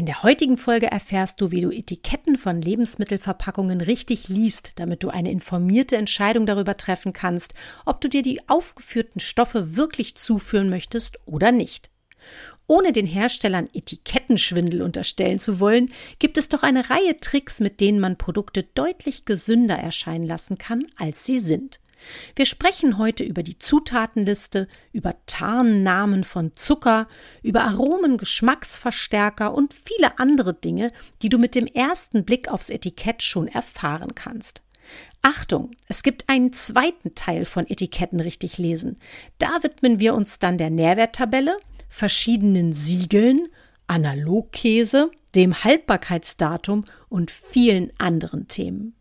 In der heutigen Folge erfährst du, wie du Etiketten von Lebensmittelverpackungen richtig liest, damit du eine informierte Entscheidung darüber treffen kannst, ob du dir die aufgeführten Stoffe wirklich zuführen möchtest oder nicht. Ohne den Herstellern Etikettenschwindel unterstellen zu wollen, gibt es doch eine Reihe Tricks, mit denen man Produkte deutlich gesünder erscheinen lassen kann, als sie sind. Wir sprechen heute über die Zutatenliste, über Tarnnamen von Zucker, über Aromen, Geschmacksverstärker und viele andere Dinge, die du mit dem ersten Blick aufs Etikett schon erfahren kannst. Achtung, es gibt einen zweiten Teil von Etiketten richtig lesen. Da widmen wir uns dann der Nährwerttabelle, verschiedenen Siegeln, Analogkäse, dem Haltbarkeitsdatum und vielen anderen Themen.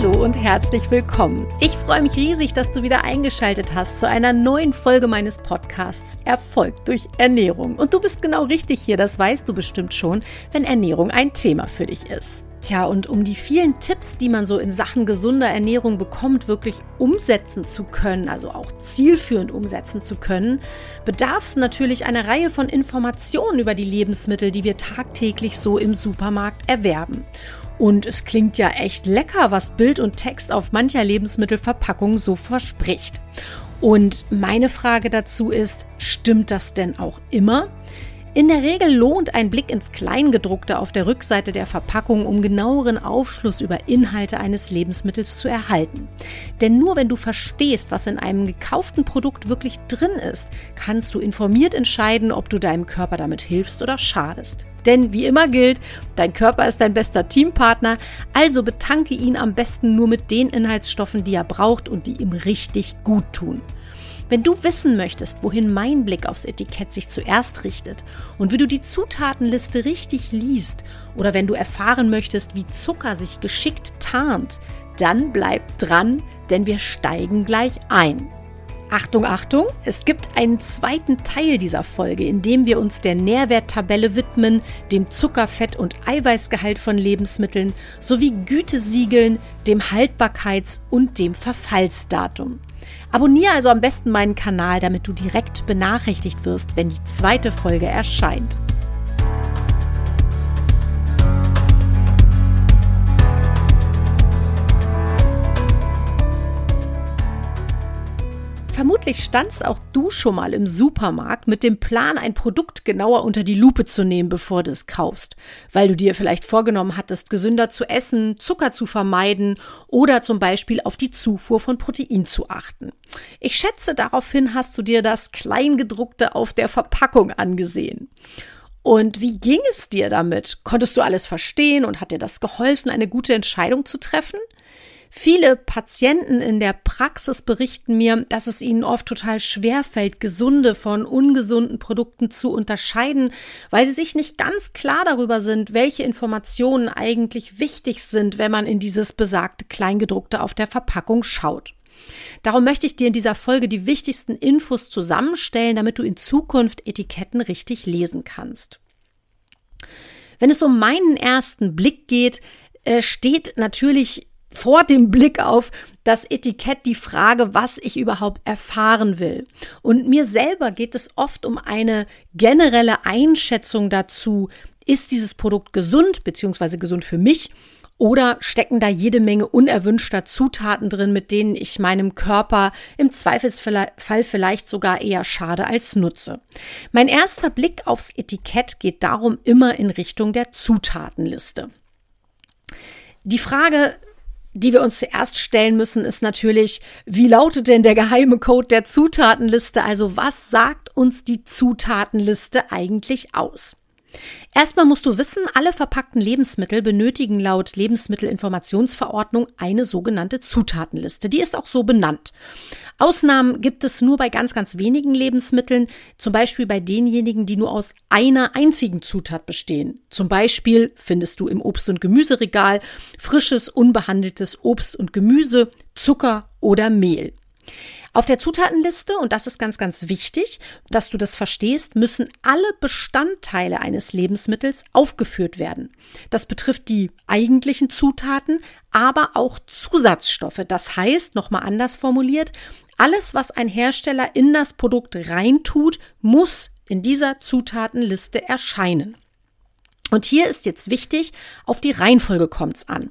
Hallo und herzlich willkommen. Ich freue mich riesig, dass du wieder eingeschaltet hast zu einer neuen Folge meines Podcasts Erfolg durch Ernährung. Und du bist genau richtig hier, das weißt du bestimmt schon, wenn Ernährung ein Thema für dich ist. Tja, und um die vielen Tipps, die man so in Sachen gesunder Ernährung bekommt, wirklich umsetzen zu können, also auch zielführend umsetzen zu können, bedarf es natürlich einer Reihe von Informationen über die Lebensmittel, die wir tagtäglich so im Supermarkt erwerben. Und es klingt ja echt lecker, was Bild und Text auf mancher Lebensmittelverpackung so verspricht. Und meine Frage dazu ist, stimmt das denn auch immer? In der Regel lohnt ein Blick ins Kleingedruckte auf der Rückseite der Verpackung, um genaueren Aufschluss über Inhalte eines Lebensmittels zu erhalten. Denn nur wenn du verstehst, was in einem gekauften Produkt wirklich drin ist, kannst du informiert entscheiden, ob du deinem Körper damit hilfst oder schadest. Denn wie immer gilt, dein Körper ist dein bester Teampartner, also betanke ihn am besten nur mit den Inhaltsstoffen, die er braucht und die ihm richtig gut tun. Wenn du wissen möchtest, wohin mein Blick aufs Etikett sich zuerst richtet und wie du die Zutatenliste richtig liest oder wenn du erfahren möchtest, wie Zucker sich geschickt tarnt, dann bleib dran, denn wir steigen gleich ein. Achtung, Achtung, es gibt einen zweiten Teil dieser Folge, in dem wir uns der Nährwerttabelle widmen, dem Zuckerfett- und Eiweißgehalt von Lebensmitteln sowie Gütesiegeln, dem Haltbarkeits- und dem Verfallsdatum. Abonniere also am besten meinen Kanal, damit du direkt benachrichtigt wirst, wenn die zweite Folge erscheint. Vermutlich standst auch du schon mal im Supermarkt mit dem Plan, ein Produkt genauer unter die Lupe zu nehmen, bevor du es kaufst, weil du dir vielleicht vorgenommen hattest, gesünder zu essen, Zucker zu vermeiden oder zum Beispiel auf die Zufuhr von Protein zu achten. Ich schätze, daraufhin hast du dir das Kleingedruckte auf der Verpackung angesehen. Und wie ging es dir damit? Konntest du alles verstehen und hat dir das geholfen, eine gute Entscheidung zu treffen? Viele Patienten in der Praxis berichten mir, dass es ihnen oft total schwer fällt, gesunde von ungesunden Produkten zu unterscheiden, weil sie sich nicht ganz klar darüber sind, welche Informationen eigentlich wichtig sind, wenn man in dieses besagte Kleingedruckte auf der Verpackung schaut. Darum möchte ich dir in dieser Folge die wichtigsten Infos zusammenstellen, damit du in Zukunft Etiketten richtig lesen kannst. Wenn es um meinen ersten Blick geht, äh, steht natürlich vor dem Blick auf das Etikett die Frage, was ich überhaupt erfahren will. Und mir selber geht es oft um eine generelle Einschätzung dazu, ist dieses Produkt gesund bzw. gesund für mich oder stecken da jede Menge unerwünschter Zutaten drin, mit denen ich meinem Körper im Zweifelsfall vielleicht sogar eher schade als nutze. Mein erster Blick aufs Etikett geht darum immer in Richtung der Zutatenliste. Die Frage, die wir uns zuerst stellen müssen, ist natürlich, wie lautet denn der geheime Code der Zutatenliste? Also was sagt uns die Zutatenliste eigentlich aus? Erstmal musst du wissen, alle verpackten Lebensmittel benötigen laut Lebensmittelinformationsverordnung eine sogenannte Zutatenliste. Die ist auch so benannt. Ausnahmen gibt es nur bei ganz, ganz wenigen Lebensmitteln, zum Beispiel bei denjenigen, die nur aus einer einzigen Zutat bestehen. Zum Beispiel findest du im Obst- und Gemüseregal frisches, unbehandeltes Obst und Gemüse, Zucker oder Mehl. Auf der Zutatenliste, und das ist ganz, ganz wichtig, dass du das verstehst, müssen alle Bestandteile eines Lebensmittels aufgeführt werden. Das betrifft die eigentlichen Zutaten, aber auch Zusatzstoffe. Das heißt, nochmal anders formuliert, alles, was ein Hersteller in das Produkt reintut, muss in dieser Zutatenliste erscheinen. Und hier ist jetzt wichtig, auf die Reihenfolge kommt's an.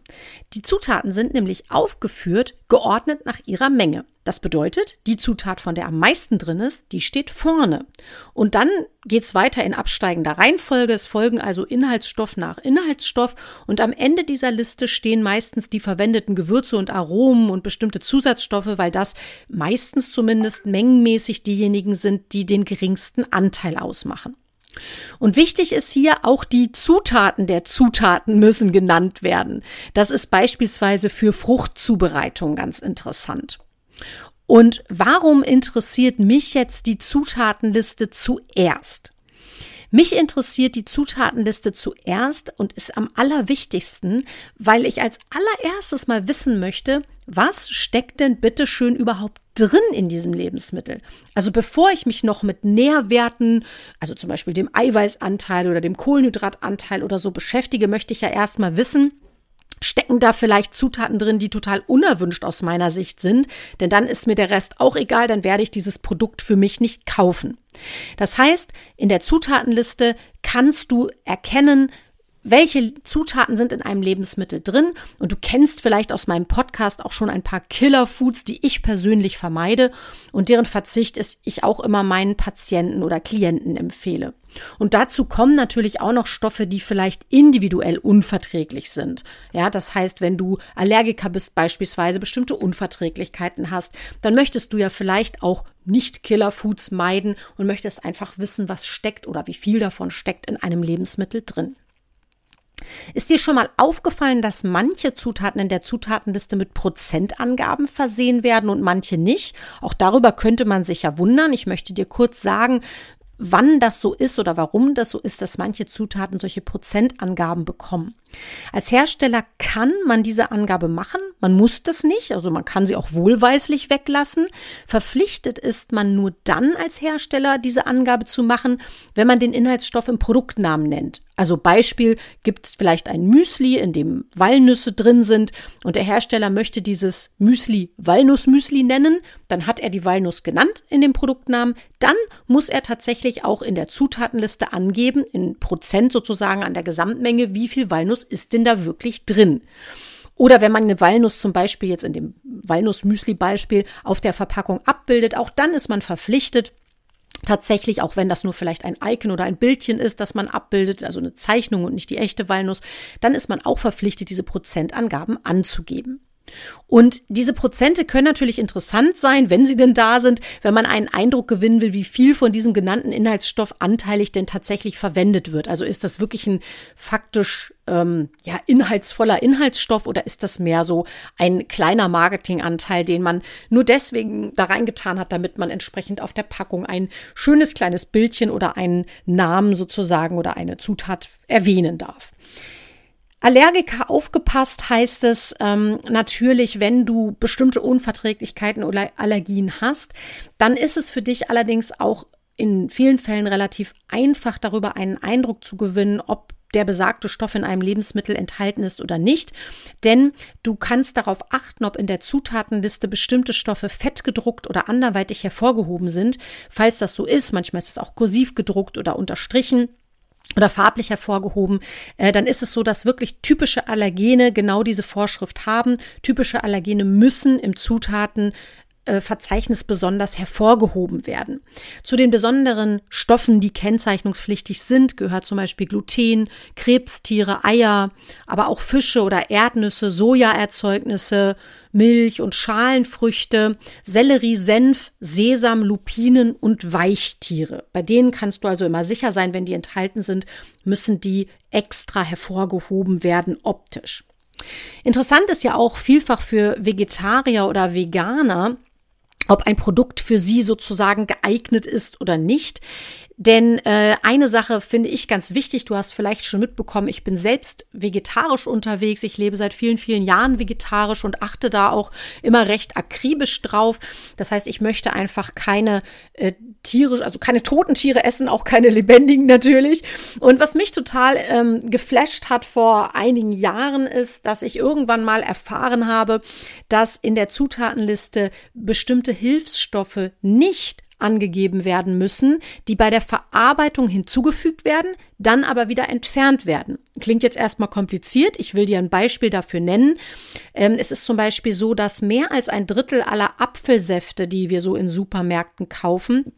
Die Zutaten sind nämlich aufgeführt, geordnet nach ihrer Menge. Das bedeutet, die Zutat, von der am meisten drin ist, die steht vorne. Und dann geht's weiter in absteigender Reihenfolge. Es folgen also Inhaltsstoff nach Inhaltsstoff. Und am Ende dieser Liste stehen meistens die verwendeten Gewürze und Aromen und bestimmte Zusatzstoffe, weil das meistens zumindest mengenmäßig diejenigen sind, die den geringsten Anteil ausmachen. Und wichtig ist hier auch die Zutaten der Zutaten müssen genannt werden. Das ist beispielsweise für Fruchtzubereitung ganz interessant. Und warum interessiert mich jetzt die Zutatenliste zuerst? Mich interessiert die Zutatenliste zuerst und ist am allerwichtigsten, weil ich als allererstes mal wissen möchte, was steckt denn bitte schön überhaupt drin in diesem Lebensmittel? Also bevor ich mich noch mit Nährwerten, also zum Beispiel dem Eiweißanteil oder dem Kohlenhydratanteil oder so beschäftige, möchte ich ja erstmal wissen, stecken da vielleicht Zutaten drin, die total unerwünscht aus meiner Sicht sind, denn dann ist mir der Rest auch egal, dann werde ich dieses Produkt für mich nicht kaufen. Das heißt, in der Zutatenliste kannst du erkennen, welche Zutaten sind in einem Lebensmittel drin. Und du kennst vielleicht aus meinem Podcast auch schon ein paar Killer-Foods, die ich persönlich vermeide und deren Verzicht ist ich auch immer meinen Patienten oder Klienten empfehle. Und dazu kommen natürlich auch noch Stoffe, die vielleicht individuell unverträglich sind. Ja, das heißt, wenn du Allergiker bist, beispielsweise bestimmte Unverträglichkeiten hast, dann möchtest du ja vielleicht auch nicht Killer-Foods meiden und möchtest einfach wissen, was steckt oder wie viel davon steckt in einem Lebensmittel drin. Ist dir schon mal aufgefallen, dass manche Zutaten in der Zutatenliste mit Prozentangaben versehen werden und manche nicht? Auch darüber könnte man sich ja wundern. Ich möchte dir kurz sagen, wann das so ist oder warum das so ist, dass manche Zutaten solche Prozentangaben bekommen. Als Hersteller kann man diese Angabe machen, man muss das nicht, also man kann sie auch wohlweislich weglassen. Verpflichtet ist man nur dann als Hersteller, diese Angabe zu machen, wenn man den Inhaltsstoff im Produktnamen nennt. Also Beispiel gibt es vielleicht ein Müsli, in dem Walnüsse drin sind und der Hersteller möchte dieses Müsli Walnussmüsli nennen, dann hat er die Walnuss genannt in dem Produktnamen, dann muss er tatsächlich auch in der Zutatenliste angeben, in Prozent sozusagen an der Gesamtmenge, wie viel Walnuss ist denn da wirklich drin. Oder wenn man eine Walnuss zum Beispiel jetzt in dem Walnuss-Müsli-Beispiel auf der Verpackung abbildet, auch dann ist man verpflichtet, tatsächlich, auch wenn das nur vielleicht ein Icon oder ein Bildchen ist, das man abbildet, also eine Zeichnung und nicht die echte Walnuss, dann ist man auch verpflichtet, diese Prozentangaben anzugeben. Und diese Prozente können natürlich interessant sein, wenn sie denn da sind, wenn man einen Eindruck gewinnen will, wie viel von diesem genannten Inhaltsstoff anteilig denn tatsächlich verwendet wird. Also ist das wirklich ein faktisch ähm, ja inhaltsvoller Inhaltsstoff oder ist das mehr so ein kleiner Marketinganteil, den man nur deswegen da reingetan hat, damit man entsprechend auf der Packung ein schönes kleines Bildchen oder einen Namen sozusagen oder eine Zutat erwähnen darf. Allergiker aufgepasst heißt es ähm, natürlich, wenn du bestimmte Unverträglichkeiten oder Allergien hast, dann ist es für dich allerdings auch in vielen Fällen relativ einfach darüber einen Eindruck zu gewinnen, ob der besagte Stoff in einem Lebensmittel enthalten ist oder nicht. Denn du kannst darauf achten, ob in der Zutatenliste bestimmte Stoffe fett gedruckt oder anderweitig hervorgehoben sind. Falls das so ist, manchmal ist es auch kursiv gedruckt oder unterstrichen oder farblich hervorgehoben, äh, dann ist es so, dass wirklich typische Allergene genau diese Vorschrift haben. Typische Allergene müssen im Zutaten äh, Verzeichnis besonders hervorgehoben werden. Zu den besonderen Stoffen, die kennzeichnungspflichtig sind, gehört zum Beispiel Gluten, Krebstiere, Eier, aber auch Fische oder Erdnüsse, Sojaerzeugnisse, Milch und Schalenfrüchte, Sellerie, Senf, Sesam, Lupinen und Weichtiere. Bei denen kannst du also immer sicher sein, wenn die enthalten sind, müssen die extra hervorgehoben werden optisch. Interessant ist ja auch vielfach für Vegetarier oder Veganer, ob ein Produkt für sie sozusagen geeignet ist oder nicht. Denn äh, eine Sache finde ich ganz wichtig, du hast vielleicht schon mitbekommen, ich bin selbst vegetarisch unterwegs, ich lebe seit vielen, vielen Jahren vegetarisch und achte da auch immer recht akribisch drauf. Das heißt, ich möchte einfach keine äh, Tiere, also keine toten Tiere essen, auch keine lebendigen natürlich. Und was mich total ähm, geflasht hat vor einigen Jahren ist, dass ich irgendwann mal erfahren habe, dass in der Zutatenliste bestimmte Hilfsstoffe nicht angegeben werden müssen, die bei der Verarbeitung hinzugefügt werden, dann aber wieder entfernt werden. Klingt jetzt erstmal kompliziert. Ich will dir ein Beispiel dafür nennen. Ähm, es ist zum Beispiel so, dass mehr als ein Drittel aller Apfelsäfte, die wir so in Supermärkten kaufen,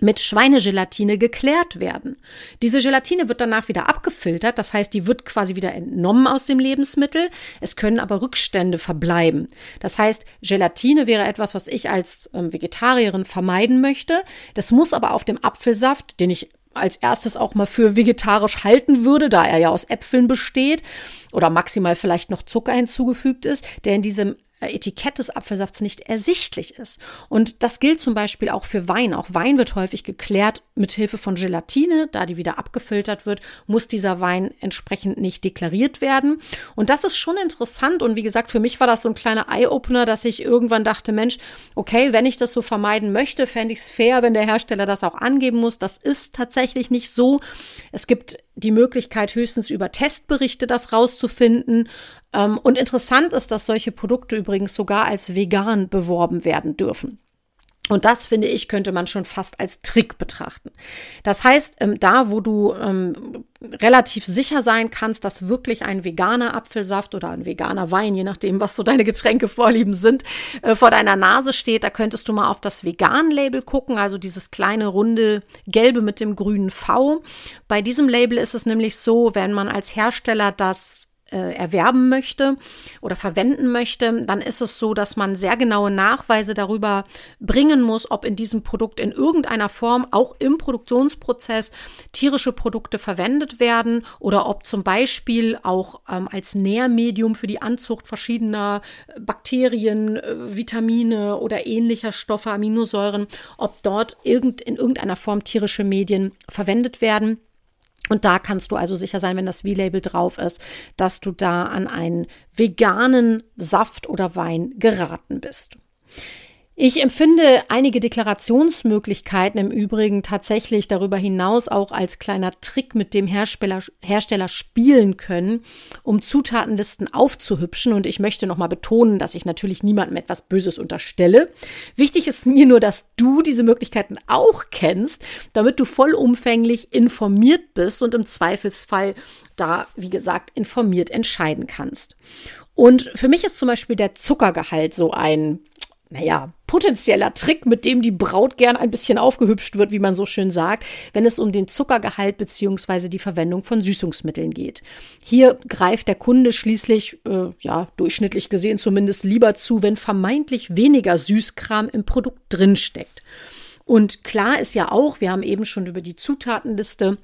mit Schweinegelatine geklärt werden. Diese Gelatine wird danach wieder abgefiltert, das heißt, die wird quasi wieder entnommen aus dem Lebensmittel. Es können aber Rückstände verbleiben. Das heißt, Gelatine wäre etwas, was ich als ähm, Vegetarierin vermeiden möchte. Das muss aber auf dem Apfelsaft, den ich als erstes auch mal für vegetarisch halten würde, da er ja aus Äpfeln besteht oder maximal vielleicht noch Zucker hinzugefügt ist, der in diesem Etikett des Apfelsafts nicht ersichtlich ist. Und das gilt zum Beispiel auch für Wein. Auch Wein wird häufig geklärt mit Hilfe von Gelatine. Da die wieder abgefiltert wird, muss dieser Wein entsprechend nicht deklariert werden. Und das ist schon interessant. Und wie gesagt, für mich war das so ein kleiner Eye-Opener, dass ich irgendwann dachte, Mensch, okay, wenn ich das so vermeiden möchte, fände ich es fair, wenn der Hersteller das auch angeben muss. Das ist tatsächlich nicht so. Es gibt die Möglichkeit, höchstens über Testberichte das rauszufinden. Ähm, und interessant ist, dass solche Produkte übrigens sogar als vegan beworben werden dürfen. Und das, finde ich, könnte man schon fast als Trick betrachten. Das heißt, ähm, da, wo du ähm, relativ sicher sein kannst, dass wirklich ein veganer Apfelsaft oder ein veganer Wein, je nachdem, was so deine Getränkevorlieben sind, äh, vor deiner Nase steht, da könntest du mal auf das Vegan-Label gucken, also dieses kleine runde gelbe mit dem grünen V. Bei diesem Label ist es nämlich so, wenn man als Hersteller das äh, erwerben möchte oder verwenden möchte, dann ist es so, dass man sehr genaue Nachweise darüber bringen muss, ob in diesem Produkt in irgendeiner Form auch im Produktionsprozess tierische Produkte verwendet werden oder ob zum Beispiel auch ähm, als Nährmedium für die Anzucht verschiedener Bakterien, äh, Vitamine oder ähnlicher Stoffe, Aminosäuren, ob dort irgend, in irgendeiner Form tierische Medien verwendet werden. Und da kannst du also sicher sein, wenn das V-Label drauf ist, dass du da an einen veganen Saft oder Wein geraten bist. Ich empfinde einige Deklarationsmöglichkeiten im Übrigen tatsächlich darüber hinaus auch als kleiner Trick, mit dem Hersteller, Hersteller spielen können, um Zutatenlisten aufzuhübschen. Und ich möchte nochmal betonen, dass ich natürlich niemandem etwas Böses unterstelle. Wichtig ist mir nur, dass du diese Möglichkeiten auch kennst, damit du vollumfänglich informiert bist und im Zweifelsfall da, wie gesagt, informiert entscheiden kannst. Und für mich ist zum Beispiel der Zuckergehalt so ein naja, potenzieller Trick, mit dem die Braut gern ein bisschen aufgehübscht wird, wie man so schön sagt, wenn es um den Zuckergehalt beziehungsweise die Verwendung von Süßungsmitteln geht. Hier greift der Kunde schließlich, äh, ja, durchschnittlich gesehen zumindest lieber zu, wenn vermeintlich weniger Süßkram im Produkt drinsteckt. Und klar ist ja auch, wir haben eben schon über die Zutatenliste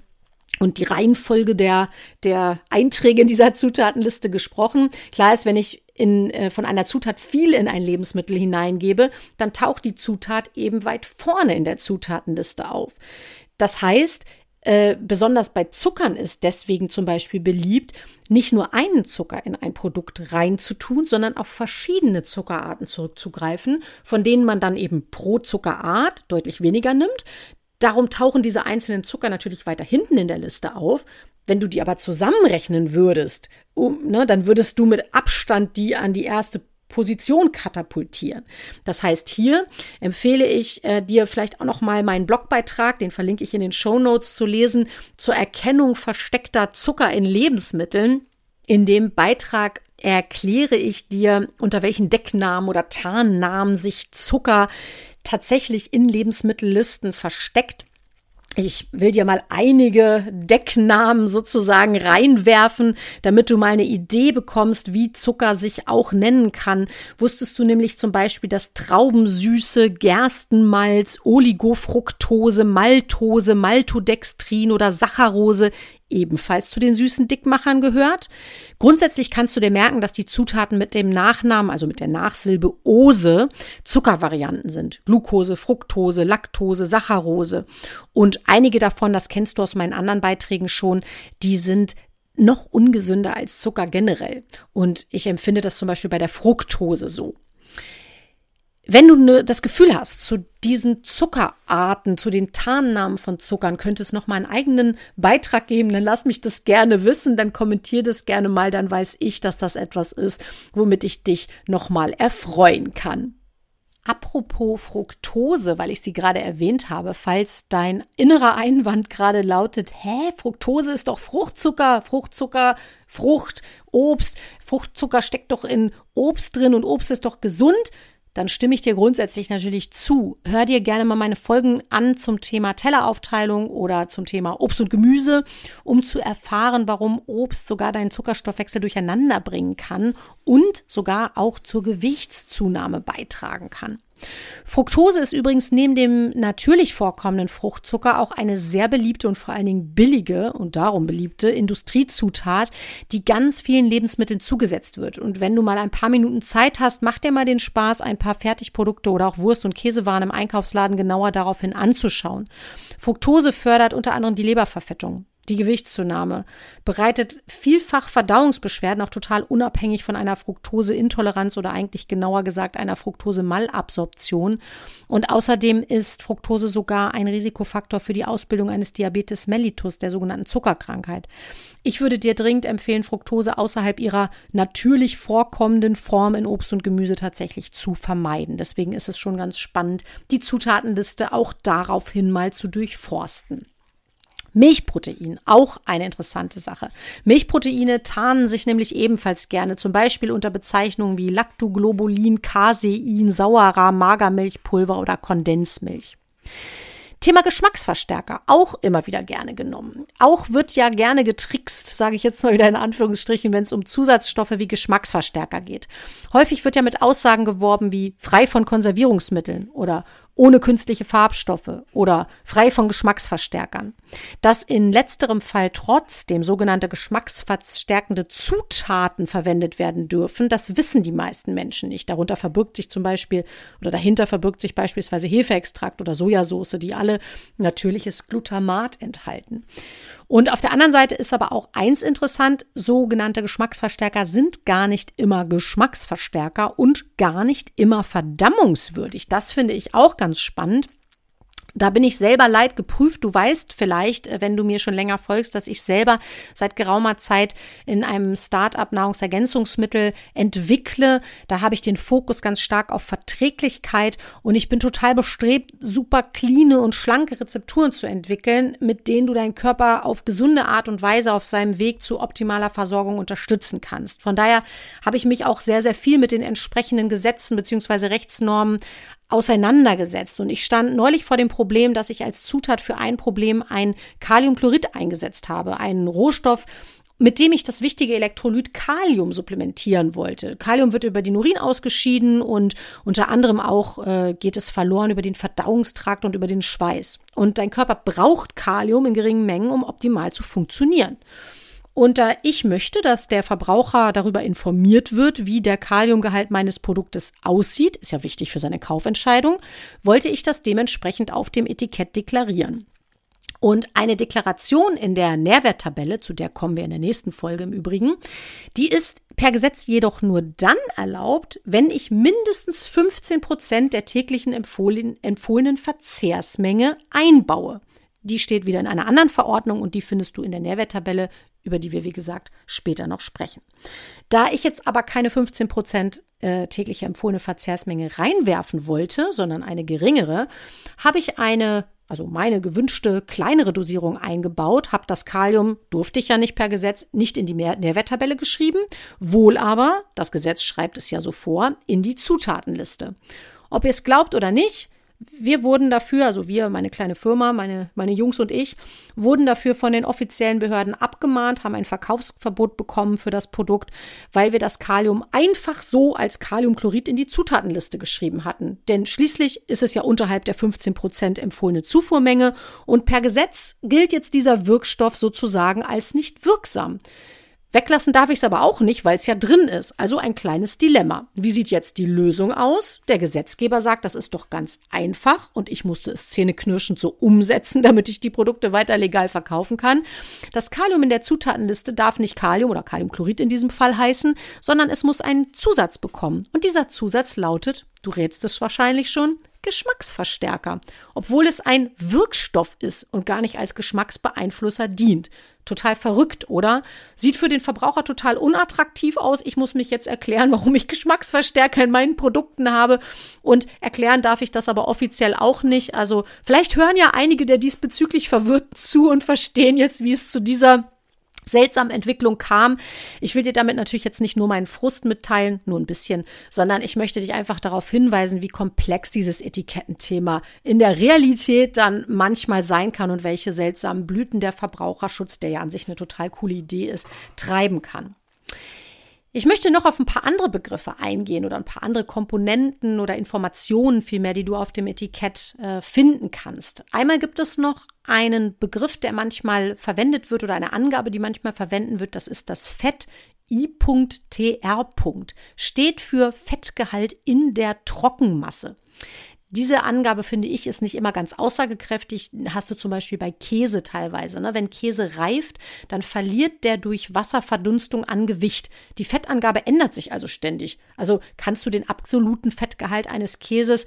und die Reihenfolge der, der Einträge in dieser Zutatenliste gesprochen. Klar ist, wenn ich in, äh, von einer Zutat viel in ein Lebensmittel hineingebe, dann taucht die Zutat eben weit vorne in der Zutatenliste auf. Das heißt, äh, besonders bei Zuckern ist deswegen zum Beispiel beliebt, nicht nur einen Zucker in ein Produkt reinzutun, sondern auf verschiedene Zuckerarten zurückzugreifen, von denen man dann eben pro Zuckerart deutlich weniger nimmt. Darum tauchen diese einzelnen Zucker natürlich weiter hinten in der Liste auf. Wenn du die aber zusammenrechnen würdest, um, ne, dann würdest du mit Abstand die an die erste Position katapultieren. Das heißt, hier empfehle ich äh, dir vielleicht auch noch mal meinen Blogbeitrag, den verlinke ich in den Show Notes zu lesen, zur Erkennung versteckter Zucker in Lebensmitteln. In dem Beitrag erkläre ich dir, unter welchen Decknamen oder Tarnnamen sich Zucker tatsächlich in Lebensmittellisten versteckt. Ich will dir mal einige Decknamen sozusagen reinwerfen, damit du mal eine Idee bekommst, wie Zucker sich auch nennen kann. Wusstest du nämlich zum Beispiel, dass Traubensüße, Gerstenmalz, Oligofructose, Maltose, Maltodextrin oder Saccharose ebenfalls zu den süßen Dickmachern gehört. Grundsätzlich kannst du dir merken, dass die Zutaten mit dem Nachnamen, also mit der Nachsilbe Ose, Zuckervarianten sind. Glucose, Fructose, Laktose, Saccharose. Und einige davon, das kennst du aus meinen anderen Beiträgen schon, die sind noch ungesünder als Zucker generell. Und ich empfinde das zum Beispiel bei der Fructose so. Wenn du ne, das Gefühl hast, zu diesen Zuckerarten, zu den Tarnnamen von Zuckern, könnte es noch mal einen eigenen Beitrag geben, dann lass mich das gerne wissen, dann kommentier das gerne mal, dann weiß ich, dass das etwas ist, womit ich dich noch mal erfreuen kann. Apropos Fructose, weil ich sie gerade erwähnt habe, falls dein innerer Einwand gerade lautet, hä, Fructose ist doch Fruchtzucker, Fruchtzucker, Frucht, Obst, Fruchtzucker steckt doch in Obst drin und Obst ist doch gesund, dann stimme ich dir grundsätzlich natürlich zu. Hör dir gerne mal meine Folgen an zum Thema Telleraufteilung oder zum Thema Obst und Gemüse, um zu erfahren, warum Obst sogar deinen Zuckerstoffwechsel durcheinander bringen kann und sogar auch zur Gewichtszunahme beitragen kann. Fructose ist übrigens neben dem natürlich vorkommenden Fruchtzucker auch eine sehr beliebte und vor allen Dingen billige und darum beliebte Industriezutat, die ganz vielen Lebensmitteln zugesetzt wird. Und wenn du mal ein paar Minuten Zeit hast, mach dir mal den Spaß, ein paar Fertigprodukte oder auch Wurst- und Käsewaren im Einkaufsladen genauer daraufhin anzuschauen. Fructose fördert unter anderem die Leberverfettung die Gewichtszunahme, bereitet vielfach Verdauungsbeschwerden, auch total unabhängig von einer Fructoseintoleranz oder eigentlich genauer gesagt einer Fructose-Malabsorption. Und außerdem ist Fructose sogar ein Risikofaktor für die Ausbildung eines Diabetes mellitus, der sogenannten Zuckerkrankheit. Ich würde dir dringend empfehlen, Fructose außerhalb ihrer natürlich vorkommenden Form in Obst und Gemüse tatsächlich zu vermeiden. Deswegen ist es schon ganz spannend, die Zutatenliste auch daraufhin mal zu durchforsten. Milchprotein, auch eine interessante Sache. Milchproteine tarnen sich nämlich ebenfalls gerne, zum Beispiel unter Bezeichnungen wie Lactoglobulin, Casein, Sauerrahm, Magermilchpulver oder Kondensmilch. Thema Geschmacksverstärker, auch immer wieder gerne genommen. Auch wird ja gerne getrickst, sage ich jetzt mal wieder in Anführungsstrichen, wenn es um Zusatzstoffe wie Geschmacksverstärker geht. Häufig wird ja mit Aussagen geworben wie frei von Konservierungsmitteln oder ohne künstliche Farbstoffe oder frei von Geschmacksverstärkern. Dass in letzterem Fall trotzdem sogenannte geschmacksverstärkende Zutaten verwendet werden dürfen, das wissen die meisten Menschen nicht. Darunter verbirgt sich zum Beispiel oder dahinter verbirgt sich beispielsweise Hefeextrakt oder Sojasauce, die alle natürliches Glutamat enthalten. Und auf der anderen Seite ist aber auch eins interessant, sogenannte Geschmacksverstärker sind gar nicht immer Geschmacksverstärker und gar nicht immer verdammungswürdig. Das finde ich auch ganz spannend. Da bin ich selber leid geprüft. Du weißt vielleicht, äh, wenn du mir schon länger folgst, dass ich selber seit geraumer Zeit in einem Start-up Nahrungsergänzungsmittel entwickle. Da habe ich den Fokus ganz stark auf Verträglichkeit und ich bin total bestrebt, super cleane und schlanke Rezepturen zu entwickeln, mit denen du deinen Körper auf gesunde Art und Weise auf seinem Weg zu optimaler Versorgung unterstützen kannst. Von daher habe ich mich auch sehr, sehr viel mit den entsprechenden Gesetzen beziehungsweise Rechtsnormen auseinandergesetzt. Und ich stand neulich vor dem Problem, dass ich als Zutat für ein Problem ein Kaliumchlorid eingesetzt habe, einen Rohstoff, mit dem ich das wichtige Elektrolyt Kalium supplementieren wollte. Kalium wird über den Urin ausgeschieden und unter anderem auch äh, geht es verloren über den Verdauungstrakt und über den Schweiß. Und dein Körper braucht Kalium in geringen Mengen, um optimal zu funktionieren. Und da ich möchte, dass der Verbraucher darüber informiert wird, wie der Kaliumgehalt meines Produktes aussieht, ist ja wichtig für seine Kaufentscheidung, wollte ich das dementsprechend auf dem Etikett deklarieren. Und eine Deklaration in der Nährwerttabelle, zu der kommen wir in der nächsten Folge im Übrigen, die ist per Gesetz jedoch nur dann erlaubt, wenn ich mindestens 15 Prozent der täglichen empfohlenen Verzehrsmenge einbaue. Die steht wieder in einer anderen Verordnung und die findest du in der Nährwerttabelle über die wir, wie gesagt, später noch sprechen. Da ich jetzt aber keine 15 Prozent äh, tägliche empfohlene Verzehrsmenge reinwerfen wollte, sondern eine geringere, habe ich eine also meine gewünschte kleinere Dosierung eingebaut, habe das Kalium, durfte ich ja nicht per Gesetz, nicht in die Nährwerttabelle geschrieben, wohl aber, das Gesetz schreibt es ja so vor, in die Zutatenliste. Ob ihr es glaubt oder nicht, wir wurden dafür, also wir, meine kleine Firma, meine, meine Jungs und ich, wurden dafür von den offiziellen Behörden abgemahnt, haben ein Verkaufsverbot bekommen für das Produkt, weil wir das Kalium einfach so als Kaliumchlorid in die Zutatenliste geschrieben hatten. Denn schließlich ist es ja unterhalb der 15 Prozent empfohlene Zufuhrmenge und per Gesetz gilt jetzt dieser Wirkstoff sozusagen als nicht wirksam. Weglassen darf ich es aber auch nicht, weil es ja drin ist. Also ein kleines Dilemma. Wie sieht jetzt die Lösung aus? Der Gesetzgeber sagt, das ist doch ganz einfach und ich musste es zähneknirschend so umsetzen, damit ich die Produkte weiter legal verkaufen kann. Das Kalium in der Zutatenliste darf nicht Kalium oder Kaliumchlorid in diesem Fall heißen, sondern es muss einen Zusatz bekommen. Und dieser Zusatz lautet, du rätst es wahrscheinlich schon, Geschmacksverstärker, obwohl es ein Wirkstoff ist und gar nicht als Geschmacksbeeinflusser dient. Total verrückt, oder? Sieht für den Verbraucher total unattraktiv aus. Ich muss mich jetzt erklären, warum ich Geschmacksverstärker in meinen Produkten habe. Und erklären darf ich das aber offiziell auch nicht. Also vielleicht hören ja einige der diesbezüglich verwirrt zu und verstehen jetzt, wie es zu dieser seltsamen Entwicklung kam. Ich will dir damit natürlich jetzt nicht nur meinen Frust mitteilen, nur ein bisschen, sondern ich möchte dich einfach darauf hinweisen, wie komplex dieses Etikettenthema in der Realität dann manchmal sein kann und welche seltsamen Blüten der Verbraucherschutz, der ja an sich eine total coole Idee ist, treiben kann. Ich möchte noch auf ein paar andere Begriffe eingehen oder ein paar andere Komponenten oder Informationen vielmehr, die du auf dem Etikett äh, finden kannst. Einmal gibt es noch einen Begriff, der manchmal verwendet wird oder eine Angabe, die manchmal verwendet wird. Das ist das Fett I.TR. Steht für Fettgehalt in der Trockenmasse. Diese Angabe, finde ich, ist nicht immer ganz aussagekräftig. Hast du zum Beispiel bei Käse teilweise. Ne? Wenn Käse reift, dann verliert der durch Wasserverdunstung an Gewicht. Die Fettangabe ändert sich also ständig. Also kannst du den absoluten Fettgehalt eines Käses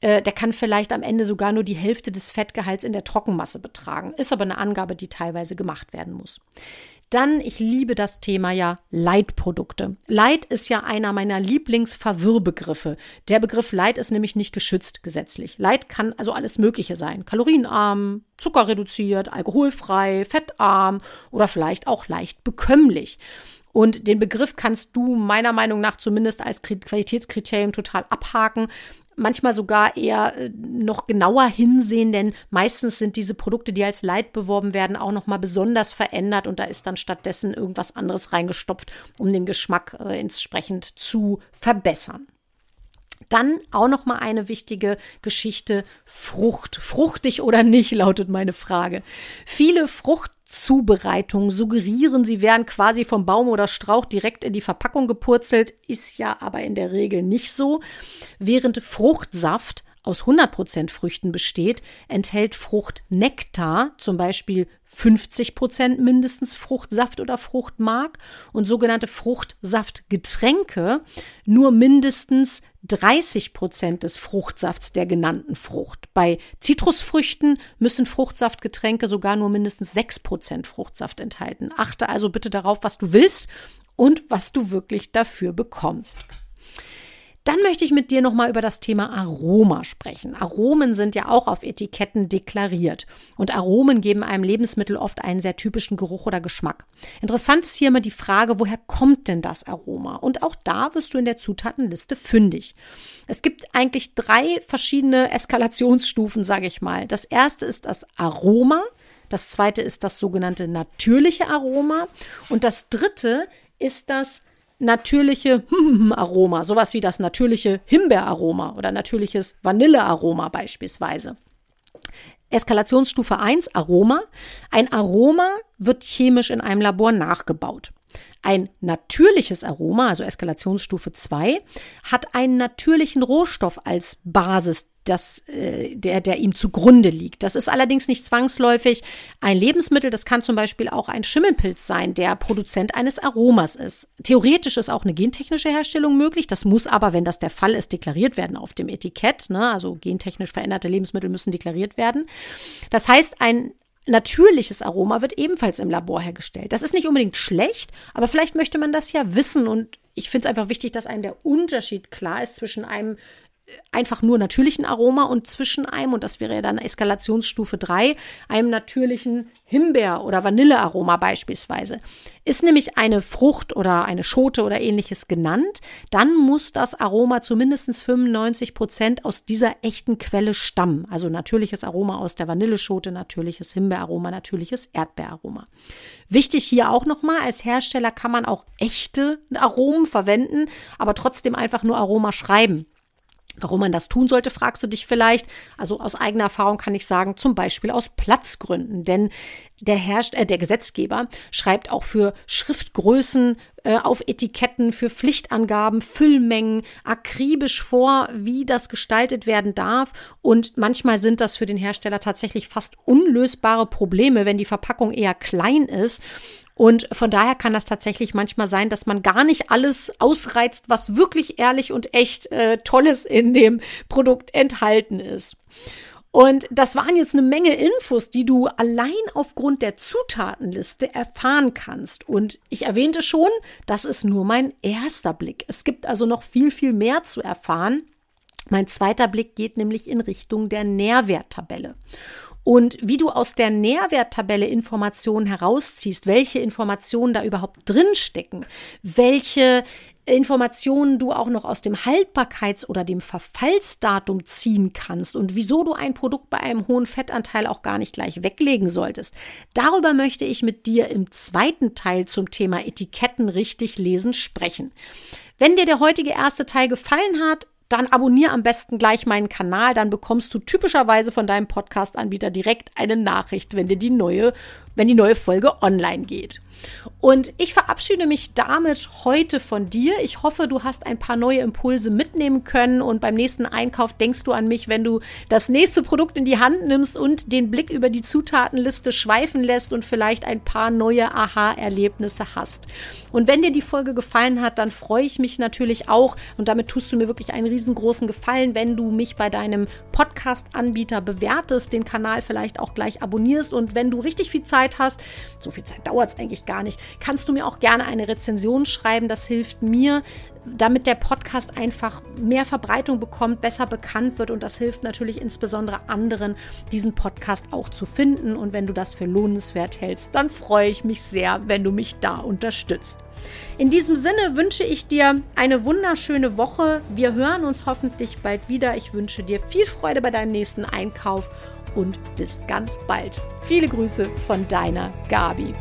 äh, der kann vielleicht am Ende sogar nur die Hälfte des Fettgehalts in der Trockenmasse betragen. Ist aber eine Angabe, die teilweise gemacht werden muss. Dann, ich liebe das Thema ja Leitprodukte. Leit ist ja einer meiner Lieblingsverwirrbegriffe. Der Begriff Leit ist nämlich nicht geschützt gesetzlich. Leit kann also alles Mögliche sein. Kalorienarm, zuckerreduziert, alkoholfrei, fettarm oder vielleicht auch leicht bekömmlich. Und den Begriff kannst du meiner Meinung nach zumindest als Qualitätskriterium total abhaken manchmal sogar eher äh, noch genauer hinsehen, denn meistens sind diese Produkte, die als Light beworben werden, auch noch mal besonders verändert und da ist dann stattdessen irgendwas anderes reingestopft, um den Geschmack äh, entsprechend zu verbessern. Dann auch noch mal eine wichtige Geschichte Frucht. Fruchtig oder nicht lautet meine Frage. Viele Frucht Zubereitung suggerieren, sie wären quasi vom Baum oder Strauch direkt in die Verpackung gepurzelt, ist ja aber in der Regel nicht so. Während Fruchtsaft aus 100% Früchten besteht, enthält Fruchtnektar zum Beispiel 50% mindestens Fruchtsaft oder Fruchtmark und sogenannte Fruchtsaftgetränke nur mindestens 30 Prozent des Fruchtsafts der genannten Frucht. Bei Zitrusfrüchten müssen Fruchtsaftgetränke sogar nur mindestens 6 Prozent Fruchtsaft enthalten. Achte also bitte darauf, was du willst und was du wirklich dafür bekommst. Dann möchte ich mit dir nochmal über das Thema Aroma sprechen. Aromen sind ja auch auf Etiketten deklariert. Und Aromen geben einem Lebensmittel oft einen sehr typischen Geruch oder Geschmack. Interessant ist hier immer die Frage, woher kommt denn das Aroma? Und auch da wirst du in der Zutatenliste fündig. Es gibt eigentlich drei verschiedene Eskalationsstufen, sage ich mal. Das erste ist das Aroma. Das zweite ist das sogenannte natürliche Aroma. Und das dritte ist das natürliche Aroma, sowas wie das natürliche Himbeeraroma oder natürliches Vanillearoma beispielsweise. Eskalationsstufe 1 Aroma. Ein Aroma wird chemisch in einem Labor nachgebaut. Ein natürliches Aroma, also Eskalationsstufe 2, hat einen natürlichen Rohstoff als Basis das, äh, der, der ihm zugrunde liegt. Das ist allerdings nicht zwangsläufig ein Lebensmittel. Das kann zum Beispiel auch ein Schimmelpilz sein, der Produzent eines Aromas ist. Theoretisch ist auch eine gentechnische Herstellung möglich. Das muss aber, wenn das der Fall ist, deklariert werden auf dem Etikett. Ne? Also gentechnisch veränderte Lebensmittel müssen deklariert werden. Das heißt, ein natürliches Aroma wird ebenfalls im Labor hergestellt. Das ist nicht unbedingt schlecht, aber vielleicht möchte man das ja wissen und ich finde es einfach wichtig, dass einem der Unterschied klar ist zwischen einem einfach nur natürlichen Aroma und zwischen einem, und das wäre ja dann Eskalationsstufe 3, einem natürlichen Himbeer- oder Vanillearoma beispielsweise. Ist nämlich eine Frucht oder eine Schote oder ähnliches genannt, dann muss das Aroma zu mindestens 95 Prozent aus dieser echten Quelle stammen. Also natürliches Aroma aus der Vanilleschote, natürliches Himbeeraroma, natürliches Erdbeeraroma. Wichtig hier auch nochmal, als Hersteller kann man auch echte Aromen verwenden, aber trotzdem einfach nur Aroma schreiben. Warum man das tun sollte, fragst du dich vielleicht. Also aus eigener Erfahrung kann ich sagen, zum Beispiel aus Platzgründen. Denn der, Herrscht, äh, der Gesetzgeber schreibt auch für Schriftgrößen äh, auf Etiketten, für Pflichtangaben, Füllmengen akribisch vor, wie das gestaltet werden darf. Und manchmal sind das für den Hersteller tatsächlich fast unlösbare Probleme, wenn die Verpackung eher klein ist. Und von daher kann das tatsächlich manchmal sein, dass man gar nicht alles ausreizt, was wirklich ehrlich und echt äh, Tolles in dem Produkt enthalten ist. Und das waren jetzt eine Menge Infos, die du allein aufgrund der Zutatenliste erfahren kannst. Und ich erwähnte schon, das ist nur mein erster Blick. Es gibt also noch viel, viel mehr zu erfahren. Mein zweiter Blick geht nämlich in Richtung der Nährwerttabelle und wie du aus der Nährwerttabelle Informationen herausziehst, welche Informationen da überhaupt drinstecken, welche Informationen du auch noch aus dem Haltbarkeits- oder dem Verfallsdatum ziehen kannst und wieso du ein Produkt bei einem hohen Fettanteil auch gar nicht gleich weglegen solltest. Darüber möchte ich mit dir im zweiten Teil zum Thema Etiketten richtig lesen sprechen. Wenn dir der heutige erste Teil gefallen hat, dann abonniere am besten gleich meinen Kanal, dann bekommst du typischerweise von deinem Podcast-Anbieter direkt eine Nachricht, wenn dir die neue, wenn die neue Folge online geht. Und ich verabschiede mich damit heute von dir. Ich hoffe, du hast ein paar neue Impulse mitnehmen können und beim nächsten Einkauf denkst du an mich, wenn du das nächste Produkt in die Hand nimmst und den Blick über die Zutatenliste schweifen lässt und vielleicht ein paar neue Aha-Erlebnisse hast. Und wenn dir die Folge gefallen hat, dann freue ich mich natürlich auch und damit tust du mir wirklich einen riesengroßen Gefallen, wenn du mich bei deinem Podcast-Anbieter bewertest, den Kanal vielleicht auch gleich abonnierst und wenn du richtig viel Zeit hast, so viel Zeit dauert es eigentlich gar nicht, kannst du mir auch gerne eine Rezension schreiben. Das hilft mir, damit der Podcast einfach mehr Verbreitung bekommt, besser bekannt wird und das hilft natürlich insbesondere anderen, diesen Podcast auch zu finden. Und wenn du das für lohnenswert hältst, dann freue ich mich sehr, wenn du mich da unterstützt. In diesem Sinne wünsche ich dir eine wunderschöne Woche. Wir hören uns hoffentlich bald wieder. Ich wünsche dir viel Freude bei deinem nächsten Einkauf und bis ganz bald. Viele Grüße von deiner Gabi.